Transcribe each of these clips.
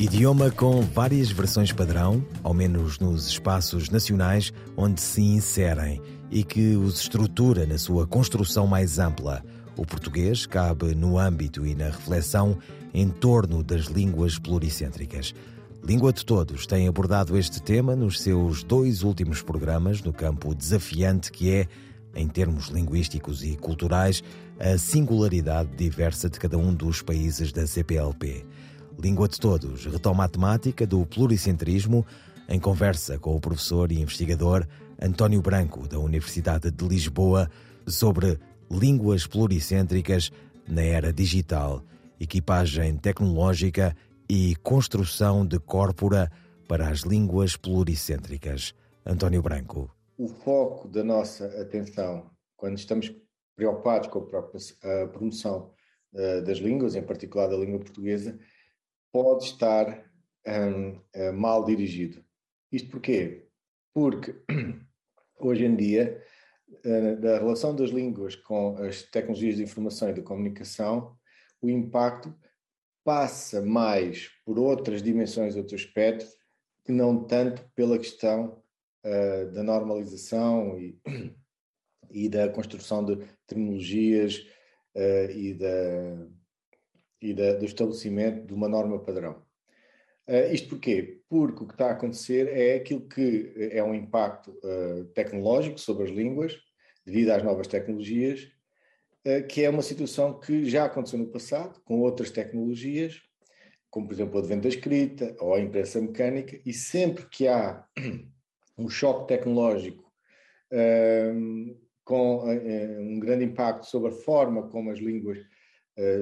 Idioma com várias versões padrão, ao menos nos espaços nacionais onde se inserem, e que os estrutura na sua construção mais ampla. O português cabe no âmbito e na reflexão em torno das línguas pluricêntricas. Língua de Todos tem abordado este tema nos seus dois últimos programas no campo desafiante que é, em termos linguísticos e culturais, a singularidade diversa de cada um dos países da CPLP. Língua de Todos retoma a temática do pluricentrismo em conversa com o professor e investigador António Branco, da Universidade de Lisboa, sobre línguas pluricêntricas na era digital, equipagem tecnológica e construção de corpora para as línguas pluricêntricas. António Branco. O foco da nossa atenção, quando estamos preocupados com a promoção eh, das línguas, em particular da língua portuguesa, pode estar um, uh, mal dirigido. Isto porquê? Porque hoje em dia, uh, da relação das línguas com as tecnologias de informação e de comunicação, o impacto passa mais por outras dimensões, outros aspectos, que não tanto pela questão uh, da normalização e, e da construção de terminologias e da e da, do estabelecimento de uma norma padrão. Uh, isto porquê? Porque o que está a acontecer é aquilo que é um impacto uh, tecnológico sobre as línguas, devido às novas tecnologias, uh, que é uma situação que já aconteceu no passado, com outras tecnologias, como por exemplo o advento da escrita ou a impressa mecânica, e sempre que há um choque tecnológico com um grande impacto sobre a forma como as línguas eh,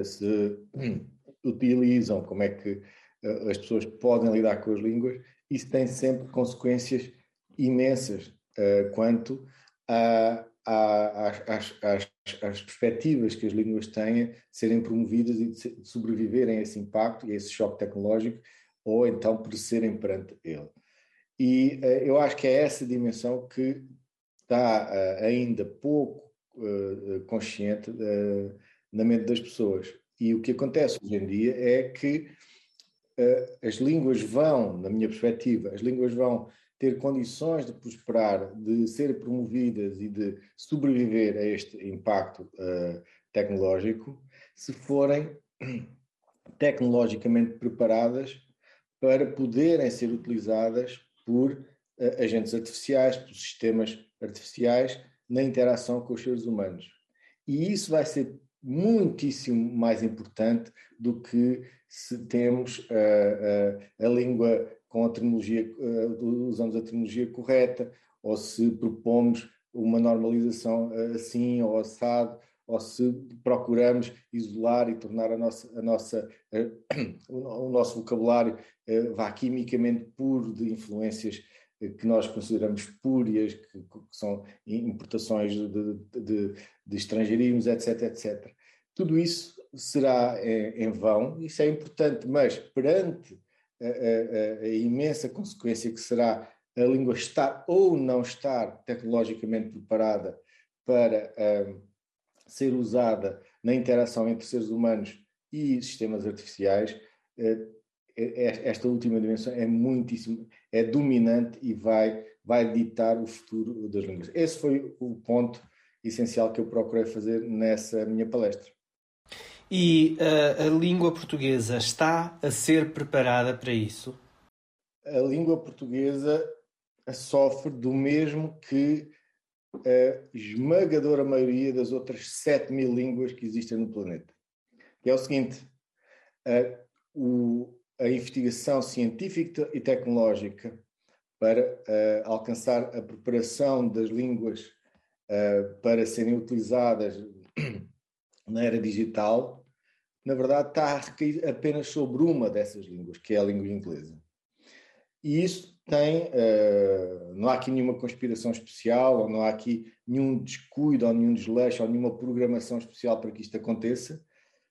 se utilizam, como é que eh, as pessoas podem lidar com as línguas, isso tem sempre consequências imensas eh, quanto a, a, às, às, às, perspectivas que as línguas têm serem promovidas e de sobreviverem a esse impacto e a esse choque tecnológico, ou então perecerem perante ele. E eu acho que é essa dimensão que está ainda pouco consciente na mente das pessoas. E o que acontece hoje em dia é que uh, as línguas vão, na minha perspectiva, as línguas vão ter condições de prosperar, de ser promovidas e de sobreviver a este impacto uh, tecnológico, se forem tecnologicamente preparadas para poderem ser utilizadas por uh, agentes artificiais, por sistemas artificiais na interação com os seres humanos. E isso vai ser muitíssimo mais importante do que se temos uh, uh, a língua com a terminologia, uh, usamos a terminologia correta, ou se propomos uma normalização assim ou assado, ou se procuramos isolar e tornar a nossa, a nossa, o nosso vocabulário vá quimicamente puro de influências que nós consideramos espúrias, que, que são importações de, de, de, estrangeirismos, etc, etc. Tudo isso será em, em vão, isso é importante, mas perante a, a, a, imensa consequência que será a língua estar ou não estar tecnologicamente preparada para um, ser usada na interação entre seres humanos e sistemas artificiais, uh, esta última dimensão é muitíssimo, é dominante e vai, vai ditar o futuro das línguas. Esse foi o ponto essencial que eu procurei fazer nessa minha palestra. E uh, a língua portuguesa está a ser preparada para isso? A língua portuguesa sofre do mesmo que a esmagadora maioria das outras 7 mil línguas que existem no planeta. Que é o seguinte: uh, o, a investigação científica e tecnológica para uh, alcançar a preparação das línguas uh, para serem utilizadas na era digital, na verdade está a recair apenas sobre uma dessas línguas, que é a língua inglesa. E isso tem, uh, não há aqui nenhuma conspiração especial, ou não há aqui nenhum descuido, ou nenhum desleixo, ou nenhuma programação especial para que isto aconteça,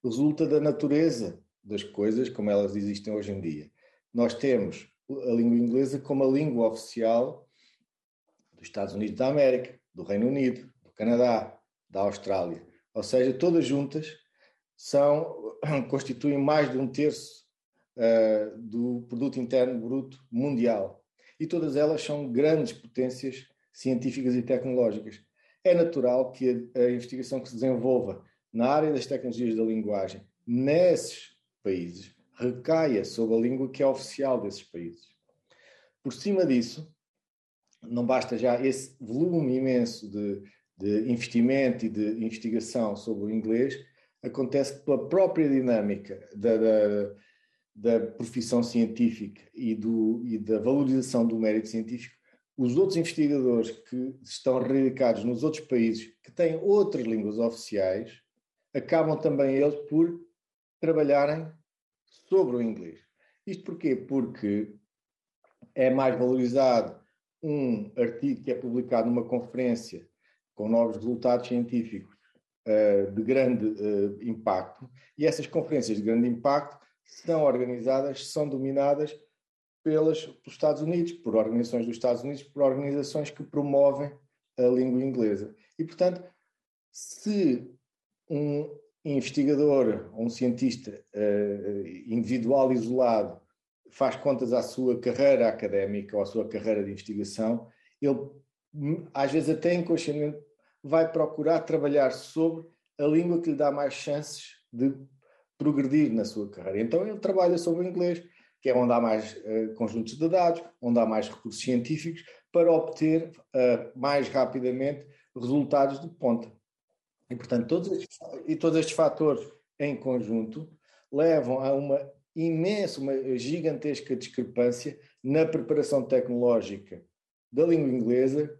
resulta da natureza das coisas como elas existem hoje em dia. Nós temos a língua inglesa como a língua oficial dos Estados Unidos da América, do Reino Unido, do Canadá, da Austrália. Ou seja, todas juntas são, constituem mais de um terço uh, do produto interno bruto mundial. E todas elas são grandes potências científicas e tecnológicas. É natural que a, a investigação que se desenvolva na área das tecnologias da linguagem nesses países recaia sobre a língua que é oficial desses países. Por cima disso, não basta já esse volume imenso de, de investimento e de investigação sobre o inglês, acontece que pela própria dinâmica da, da, da profissão científica e, do, e da valorização do mérito científico, os outros investigadores que estão radicados nos outros países, que têm outras línguas oficiais, acabam também eles por trabalharem sobre o inglês. Isto porquê? Porque é mais valorizado um artigo que é publicado numa conferência com novos resultados científicos uh, de grande uh, impacto, e essas conferências de grande impacto são organizadas, são dominadas pelas, pelos Estados Unidos, por organizações dos Estados Unidos, por organizações que promovem a língua inglesa. E, portanto, se um investigador um cientista uh, individual isolado faz contas à sua carreira académica ou à sua carreira de investigação, ele às vezes até inconscientemente vai procurar trabalhar sobre a língua que lhe dá mais chances de progredir na sua carreira. Então ele trabalha sobre o inglês, que é onde há mais uh, conjuntos de dados, onde há mais recursos científicos, para obter uh, mais rapidamente resultados de ponta. E, portanto, todos estes, e todos estes fatores em conjunto levam a uma imensa, uma gigantesca discrepância na preparação tecnológica da língua inglesa,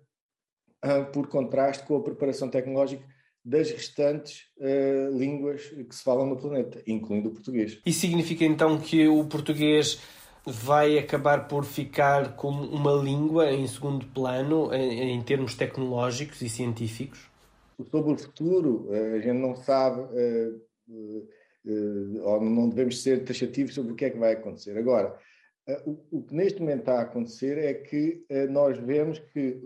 ah, por contraste com a preparação tecnológica das restantes uh, línguas que se falam no planeta, incluindo o português. Isso significa então que o português vai acabar por ficar como uma língua em segundo plano em, em termos tecnológicos e científicos? Sobre o futuro, eh, a gente não sabe, eh, eh, ou não devemos ser taxativos sobre o que é que vai acontecer. Agora, o que neste momento está a acontecer é que nós vemos que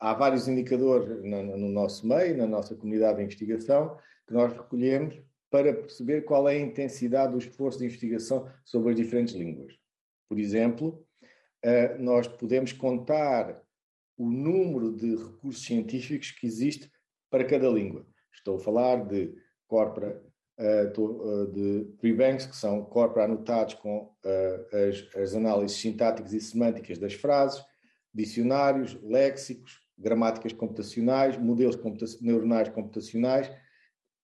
há vários indicadores no nosso meio, na nossa comunidade de investigação, que nós recolhemos para perceber qual é a intensidade do esforço de investigação sobre as diferentes línguas. Por exemplo, nós podemos contar o número de recursos científicos que existe para cada língua. Estou a falar de corpora, uh, de prebanks, que são corpora anotados com uh, as, as análises sintáticas e semânticas das frases, dicionários, léxicos, gramáticas computacionais, modelos computa neuronais computacionais,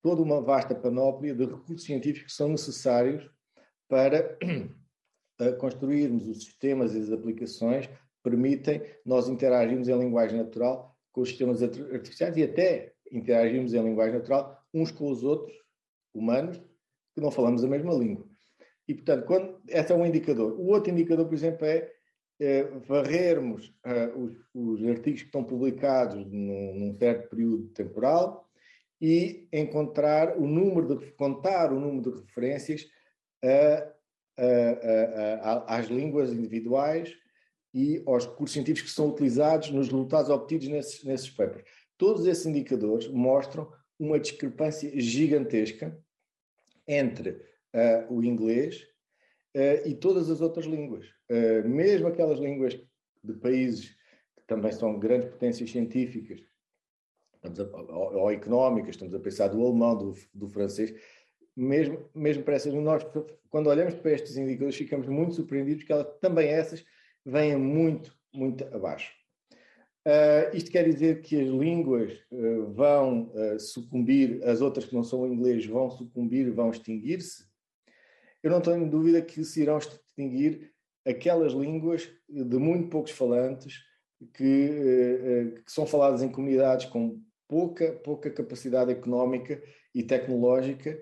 toda uma vasta panóplia de recursos científicos que são necessários para construirmos os sistemas e as aplicações permitem nós interagirmos em linguagem natural com os sistemas artificiais e até interagirmos em linguagem natural uns com os outros, humanos, que não falamos a mesma língua. E, portanto, quando, esse é um indicador. O outro indicador, por exemplo, é, é varrermos uh, os, os, artigos que estão publicados num, num, certo período temporal e encontrar o número de, contar o número de referências a, a, a, às línguas individuais e aos recursos científicos que são utilizados nos resultados obtidos nesses, nesses papers. Todos esses indicadores mostram uma discrepância gigantesca entre uh, o inglês uh, e todas as outras línguas. Uh, mesmo aquelas línguas de países que também são grandes potências científicas a, ou, ou, económicas, estamos a pensar do alemão, do, do francês, mesmo, mesmo para essas, nós, quando olhamos para estes indicadores, ficamos muito surpreendidos que elas, também essas venha muito, muito abaixo. Uh, isto quer dizer que as línguas uh, vão uh, sucumbir, as outras que não são inglês vão sucumbir, vão extinguir-se? Eu não tenho dúvida que se irão extinguir aquelas línguas de muito poucos falantes que, que são faladas em comunidades com pouca, pouca capacidade económica e tecnológica.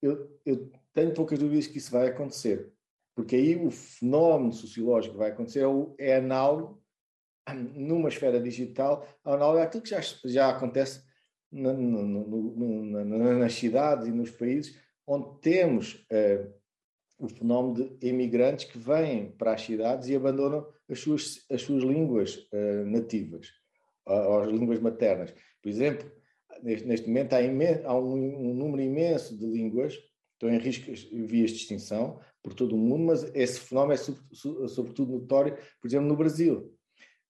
Eu, eu tenho poucas dúvidas que isso vai acontecer. Porque aí o fenómeno sociológico que vai acontecer é, é análogo, numa esfera digital, análogo àquilo que já, já acontece no, no, no, nas cidades e nos países onde temos uh, o fenómeno de imigrantes que vêm para as cidades e abandonam as suas, as suas línguas uh, nativas, uh, as línguas maternas. Por exemplo, neste, neste momento há, há um, um, número imenso de línguas estão em risco vias de extinção por todo o mundo, mas esse fenómeno é sobretudo notório, por exemplo, no Brasil.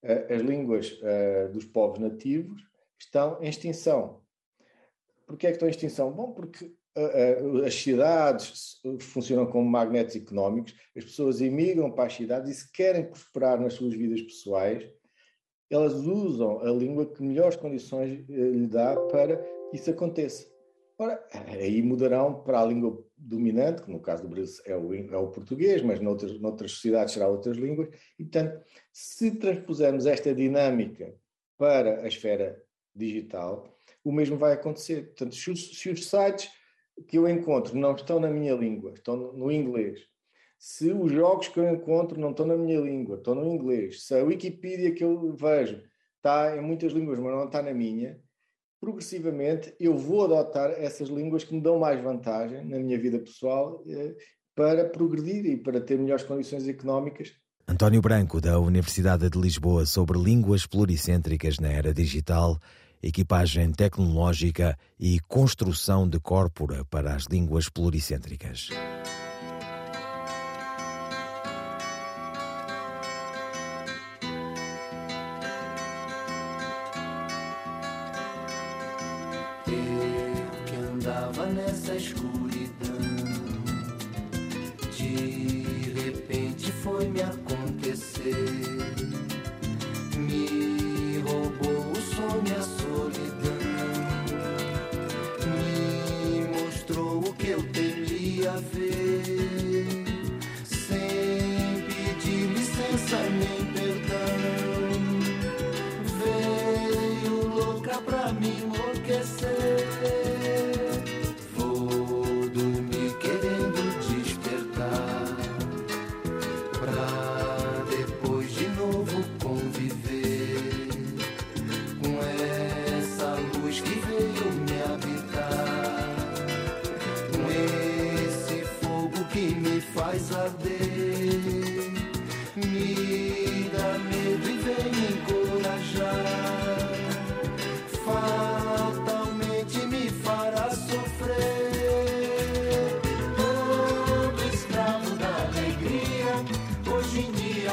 As línguas dos povos nativos estão em extinção. Porquê é que estão em extinção? Bom, porque as cidades funcionam como magnetos económicos, as pessoas emigram para as cidades e se querem prosperar nas suas vidas pessoais, elas usam a língua que melhores condições eh, lhe dá para que isso aconteça. Ora, aí mudarão para a língua dominante, que no caso do Brasil é o, é o português, mas noutras, noutras sociedades será outras línguas, e portanto, se transpusermos esta dinâmica para a esfera digital, o mesmo vai acontecer. Portanto, se os, se os sites que eu encontro não estão na minha língua, estão no inglês. Se os jogos que eu encontro não estão na minha língua, estão no inglês. Se a Wikipedia que eu vejo está em muitas línguas, mas não está na minha, progressivamente eu vou adotar essas línguas que me dão mais vantagem na minha vida pessoal eh, para progredir e para ter melhores condições económicas. António Branco, da Universidade de Lisboa, sobre línguas pluricêntricas na era digital equipagem tecnológica e construção de corpora para as línguas pluricêntricas. yeah.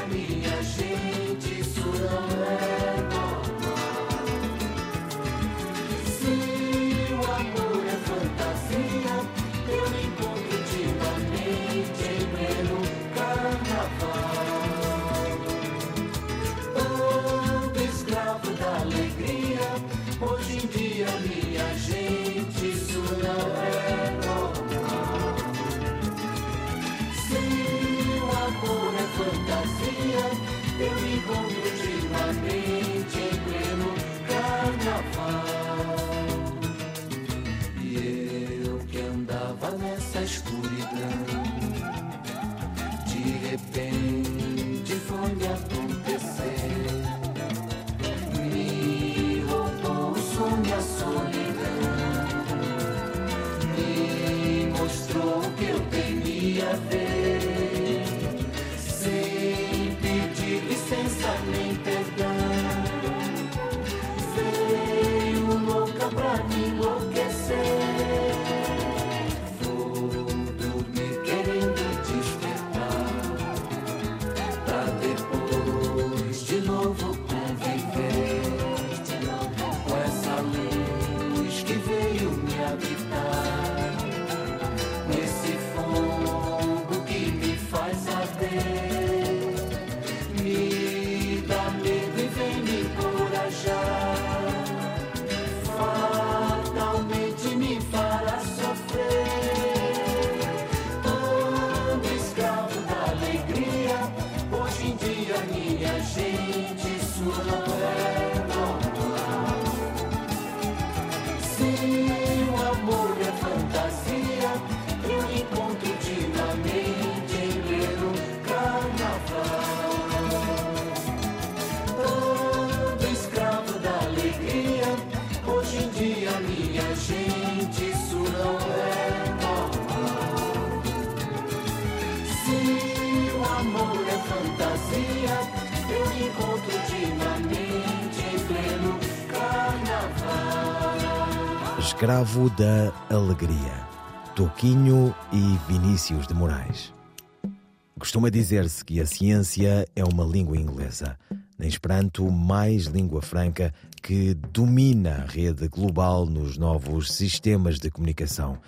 Minha gente, isso não é Escravo da Alegria, Toquinho e Vinícius de Moraes. Costuma dizer-se que a ciência é uma língua inglesa. Na Esperanto, mais língua franca que domina a rede global nos novos sistemas de comunicação.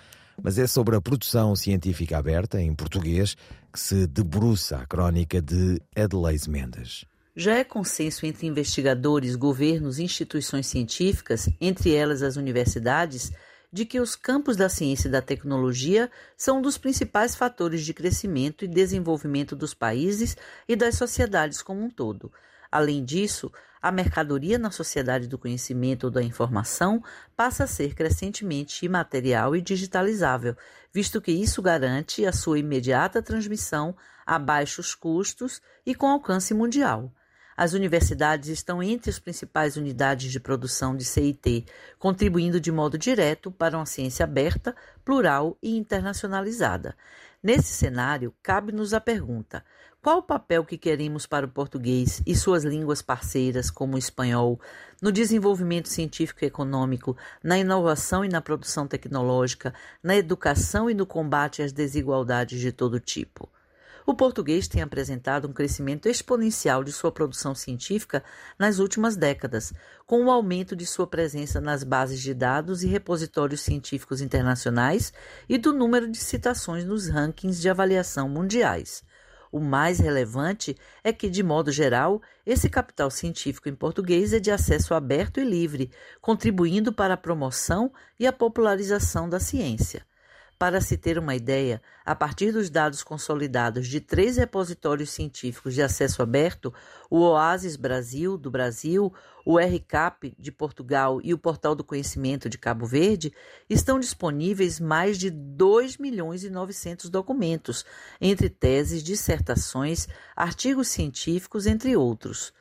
Mas é sobre a produção científica aberta, em português, que se debruça a crónica de Adelaide Mendes. Já é consenso entre investigadores, governos e instituições científicas, entre elas as universidades, de que os campos da ciência e da tecnologia são um dos principais fatores de crescimento e desenvolvimento dos países e das sociedades como um todo. Além disso, a mercadoria na sociedade do conhecimento ou da informação passa a ser crescentemente imaterial e digitalizável, visto que isso garante a sua imediata transmissão a baixos custos e com alcance mundial. As universidades estão entre as principais unidades de produção de CIT, contribuindo de modo direto para uma ciência aberta, plural e internacionalizada. Nesse cenário, cabe-nos a pergunta: qual o papel que queremos para o português e suas línguas parceiras, como o espanhol, no desenvolvimento científico e econômico, na inovação e na produção tecnológica, na educação e no combate às desigualdades de todo tipo? O português tem apresentado um crescimento exponencial de sua produção científica nas últimas décadas, com o aumento de sua presença nas bases de dados e repositórios científicos internacionais e do número de citações nos rankings de avaliação mundiais. O mais relevante é que, de modo geral, esse capital científico em português é de acesso aberto e livre, contribuindo para a promoção e a popularização da ciência. Para se ter uma ideia, a partir dos dados consolidados de três repositórios científicos de acesso aberto, o Oasis Brasil, do Brasil, o RCAP, de Portugal e o Portal do Conhecimento de Cabo Verde, estão disponíveis mais de 2 milhões e 900 documentos, entre teses, dissertações, artigos científicos, entre outros.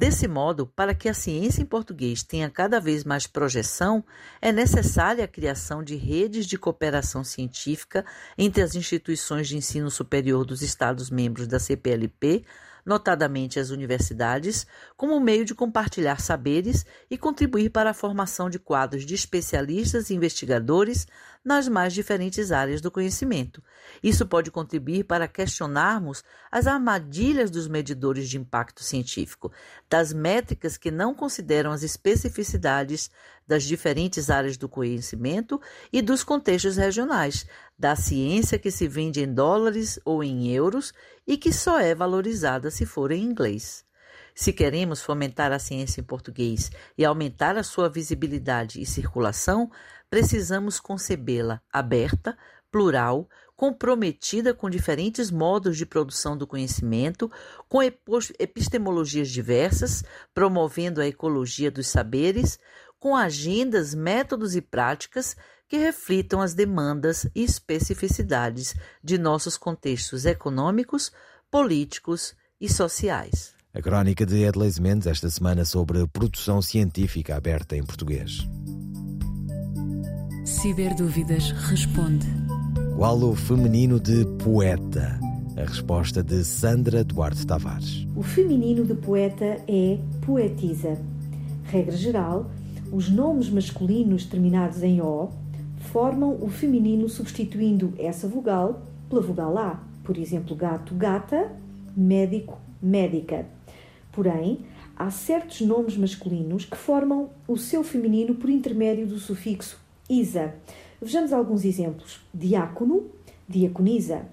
Desse modo, para que a ciência em português tenha cada vez mais projeção, é necessária a criação de redes de cooperação científica entre as instituições de ensino superior dos Estados-membros da CPLP, notadamente as universidades, como meio de compartilhar saberes e contribuir para a formação de quadros de especialistas e investigadores nas mais diferentes áreas do conhecimento. Isso pode contribuir para questionarmos as armadilhas dos medidores de impacto científico, das métricas que não consideram as especificidades das diferentes áreas do conhecimento e dos contextos regionais, da ciência que se vende em dólares ou em euros e que só é valorizada se for em inglês. Se queremos fomentar a ciência em português e aumentar a sua visibilidade e circulação, precisamos concebê-la aberta, plural, comprometida com diferentes modos de produção do conhecimento, com epistemologias diversas, promovendo a ecologia dos saberes, com agendas, métodos e práticas que reflitam as demandas e especificidades de nossos contextos econômicos, políticos e sociais. A crónica de Edleis Mendes esta semana sobre produção científica aberta em português. Ciberdúvidas responde. Qual o feminino de poeta? A resposta de Sandra Duarte Tavares. O feminino de poeta é poetisa. Regra geral, os nomes masculinos terminados em O formam o feminino substituindo essa vogal pela vogal A. Por exemplo, gato, gata, médico, médica. Porém, há certos nomes masculinos que formam o seu feminino por intermédio do sufixo isa. Vejamos alguns exemplos: diácono, diaconisa,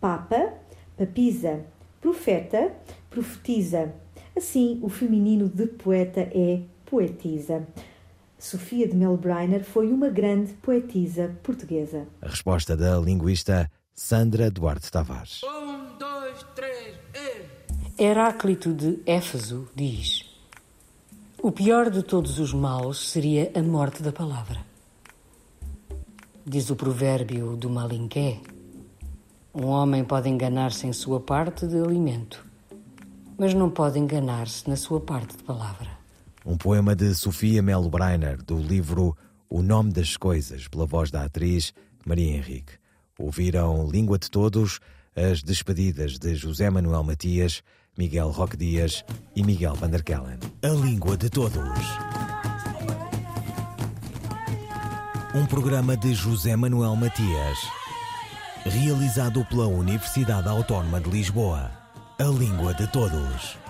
papa, papisa, profeta, profetiza. Assim, o feminino de poeta é poetisa. Sofia de Melbreiner foi uma grande poetisa portuguesa. A resposta da linguista Sandra Duarte Tavares. Um, dois, três, e... Heráclito de Éfeso diz: O pior de todos os maus seria a morte da palavra. Diz o provérbio do Malinqué: Um homem pode enganar-se em sua parte de alimento, mas não pode enganar-se na sua parte de palavra. Um poema de Sofia Melo Breiner, do livro O Nome das Coisas, pela voz da atriz Maria Henrique. Ouviram Língua de Todos, as despedidas de José Manuel Matias, Miguel Roque Dias e Miguel Van der Kellen. A Língua de Todos. Um programa de José Manuel Matias, realizado pela Universidade Autónoma de Lisboa. A língua de todos.